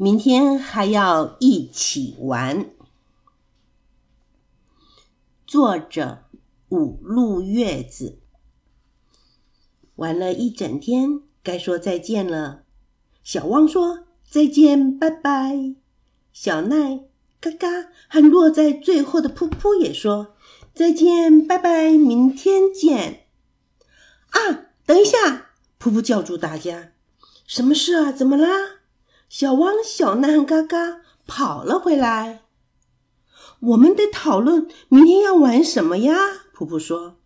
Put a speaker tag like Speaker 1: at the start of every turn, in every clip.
Speaker 1: 明天还要一起玩。坐着五路月子。玩了一整天，该说再见了。小汪说：“再见，拜拜。”小奈、嘎嘎和落在最后的噗噗也说：“再见，拜拜，明天见。”啊，等一下！噗噗叫住大家：“什么事啊？怎么啦？”小汪、小奈和嘎嘎跑了回来。我们得讨论明天要玩什么呀？噗噗说：“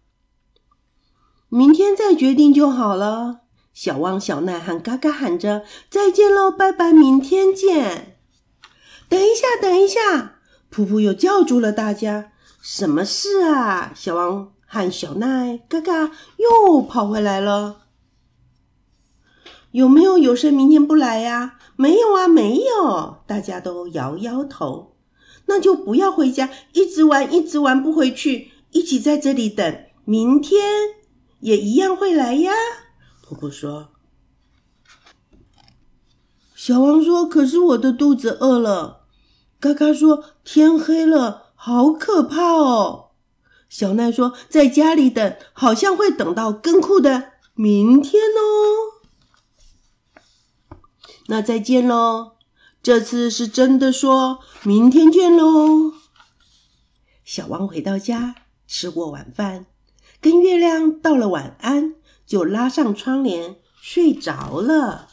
Speaker 1: 明天再决定就好了。”小汪、小奈和嘎嘎喊着：“再见喽，拜拜，明天见！”等一下，等一下！噗噗又叫住了大家：“什么事啊？”小汪和小奈、嘎嘎又跑回来了。有没有有谁明天不来呀？没有啊，没有，大家都摇摇头。那就不要回家，一直玩，一直玩不回去，一起在这里等，明天也一样会来呀。婆婆说。小王说：“可是我的肚子饿了。”嘎嘎说：“天黑了，好可怕哦。”小奈说：“在家里等，好像会等到更酷的明天哦。”那再见喽！这次是真的，说明天见喽。小王回到家，吃过晚饭，跟月亮道了晚安，就拉上窗帘睡着了。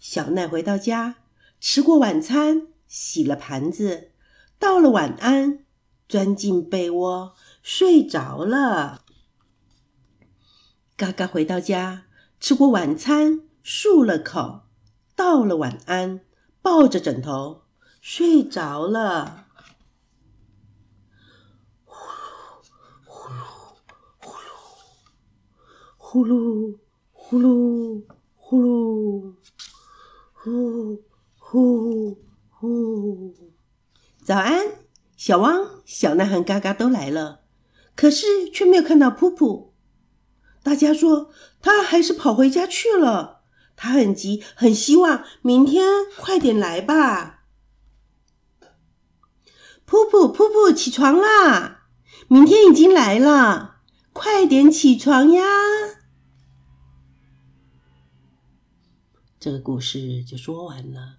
Speaker 1: 小奈回到家，吃过晚餐，洗了盘子，道了晚安，钻进被窝睡着了。嘎嘎回到家，吃过晚餐。漱了口，道了晚安，抱着枕头睡着了。呼噜呼噜呼噜呼噜呼噜呼呼呼。早安，小汪、小男孩嘎嘎都来了，可是却没有看到噗噗。大家说他还是跑回家去了。他很急，很希望明天快点来吧。噗噗噗噗，起床啦！明天已经来了，快点起床呀！这个故事就说完了。